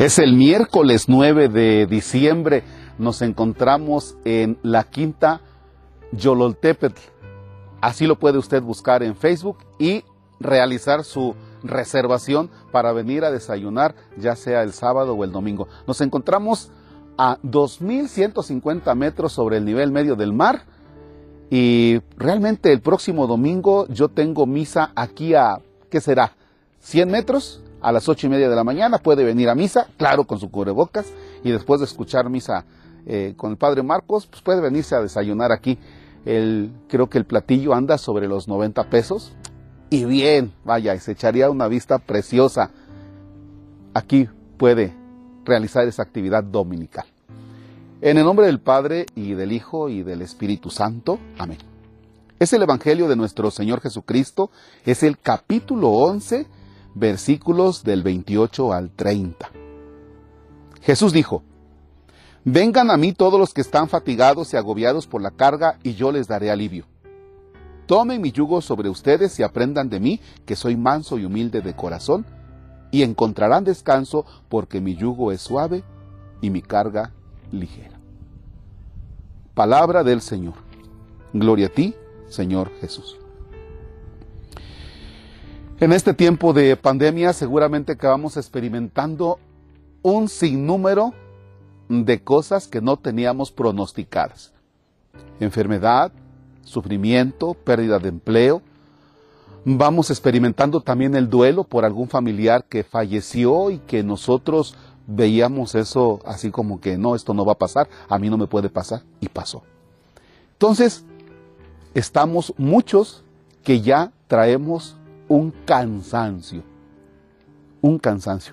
Es el miércoles 9 de diciembre. Nos encontramos en la quinta Yololtepetl. Así lo puede usted buscar en Facebook y realizar su reservación para venir a desayunar, ya sea el sábado o el domingo. Nos encontramos a 2.150 metros sobre el nivel medio del mar y realmente el próximo domingo yo tengo misa aquí a, ¿qué será? 100 metros a las ocho y media de la mañana, puede venir a misa, claro, con su cubrebocas, y después de escuchar misa eh, con el Padre Marcos, pues puede venirse a desayunar aquí. El, creo que el platillo anda sobre los 90 pesos, y bien, vaya, se echaría una vista preciosa. Aquí puede realizar esa actividad dominical. En el nombre del Padre y del Hijo y del Espíritu Santo. Amén. Es el Evangelio de nuestro Señor Jesucristo, es el capítulo 11, versículos del 28 al 30. Jesús dijo, Vengan a mí todos los que están fatigados y agobiados por la carga, y yo les daré alivio. Tomen mi yugo sobre ustedes y aprendan de mí, que soy manso y humilde de corazón, y encontrarán descanso, porque mi yugo es suave y mi carga ligera. Palabra del Señor. Gloria a ti, Señor Jesús. En este tiempo de pandemia seguramente que vamos experimentando un sinnúmero de cosas que no teníamos pronosticadas. Enfermedad, sufrimiento, pérdida de empleo. Vamos experimentando también el duelo por algún familiar que falleció y que nosotros veíamos eso así como que no, esto no va a pasar, a mí no me puede pasar y pasó. Entonces, estamos muchos que ya traemos un cansancio, un cansancio.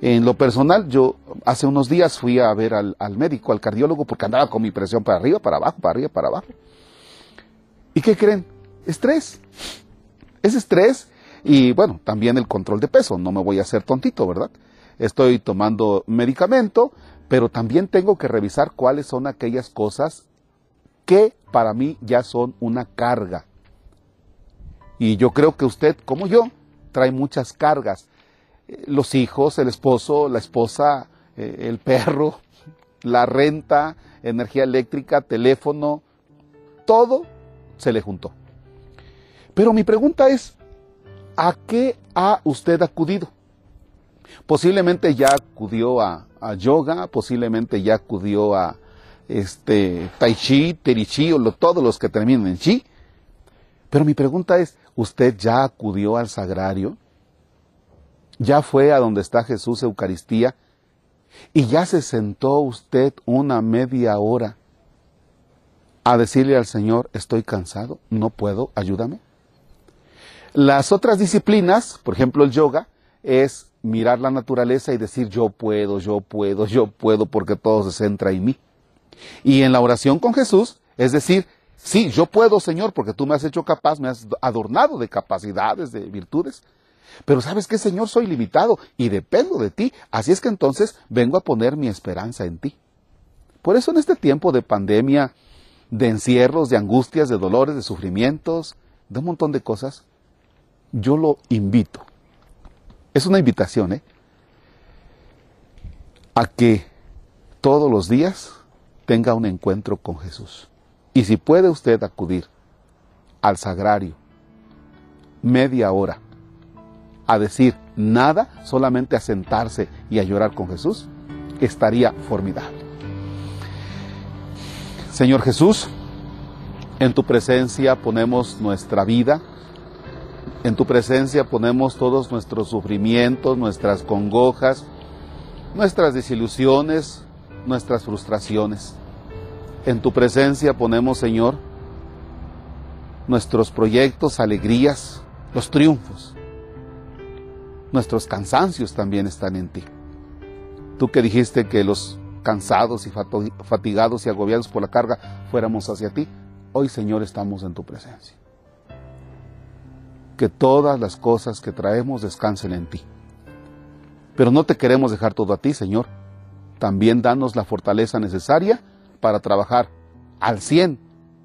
En lo personal, yo hace unos días fui a ver al, médico, al cardiólogo, porque andaba con mi presión para arriba, para abajo, para arriba, para abajo. ¿Y qué creen? Estrés. Es estrés y bueno, también el control de peso. No me voy a hacer tontito, ¿verdad? Estoy tomando medicamento, pero también tengo que revisar cuáles son aquellas cosas que para mí ya son una carga. Y yo creo que usted, como yo, trae muchas cargas. Eh, los hijos, el esposo, la esposa, eh, el perro, la renta, energía eléctrica, teléfono, todo se le juntó. Pero mi pregunta es, ¿a qué ha usted acudido? Posiblemente ya acudió a, yoga, posiblemente ya acudió a este, tai chi, terichi o todos los que terminan en chi. Pero mi pregunta es, ¿Usted ya acudió al sagrario? ¿Ya fue a donde está Jesús Eucaristía? ¿Y ya se sentó usted una media hora a decirle al Señor, estoy cansado, no puedo, ayúdame? Las otras disciplinas, por ejemplo el yoga, es mirar la naturaleza y decir yo puedo, yo puedo, yo puedo, porque todo se centra en mí. Y en la oración con Jesús, es decir, Sí, yo puedo, Señor, porque tú me has hecho capaz, me has adornado de capacidades, de virtudes. Pero sabes qué, Señor, soy limitado y dependo de ti. Así es que entonces vengo a poner mi esperanza en ti. Por eso en este tiempo de pandemia, de encierros, de angustias, de dolores, de sufrimientos, de un montón de cosas, yo lo invito. Es una invitación, ¿eh? A que todos los días tenga un encuentro con Jesús. Y si puede usted acudir al sagrario media hora a decir nada, solamente a sentarse y a llorar con Jesús, estaría formidable. Señor Jesús, en tu presencia ponemos nuestra vida, en tu presencia ponemos todos nuestros sufrimientos, nuestras congojas, nuestras desilusiones, nuestras frustraciones. En tu presencia ponemos, Señor, nuestros proyectos, alegrías, los triunfos. Nuestros cansancios también están en ti. Tú que dijiste que los cansados y fatigados y agobiados por la carga fuéramos hacia ti, hoy Señor estamos en tu presencia. Que todas las cosas que traemos descansen en ti. Pero no te queremos dejar todo a ti, Señor. También danos la fortaleza necesaria para trabajar al 100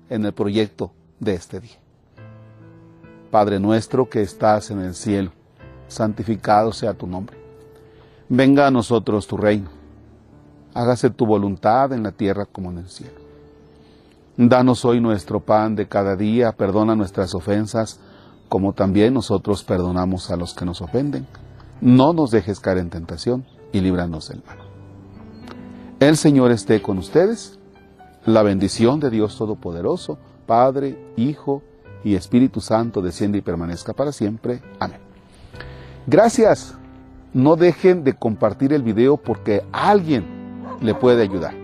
en el proyecto de este día. Padre nuestro que estás en el cielo, santificado sea tu nombre. Venga a nosotros tu reino. Hágase tu voluntad en la tierra como en el cielo. Danos hoy nuestro pan de cada día, perdona nuestras ofensas, como también nosotros perdonamos a los que nos ofenden. No nos dejes caer en tentación y líbranos del mal. El Señor esté con ustedes. La bendición de Dios Todopoderoso, Padre, Hijo y Espíritu Santo, desciende y permanezca para siempre. Amén. Gracias. No dejen de compartir el video porque alguien le puede ayudar.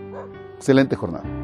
Excelente jornada.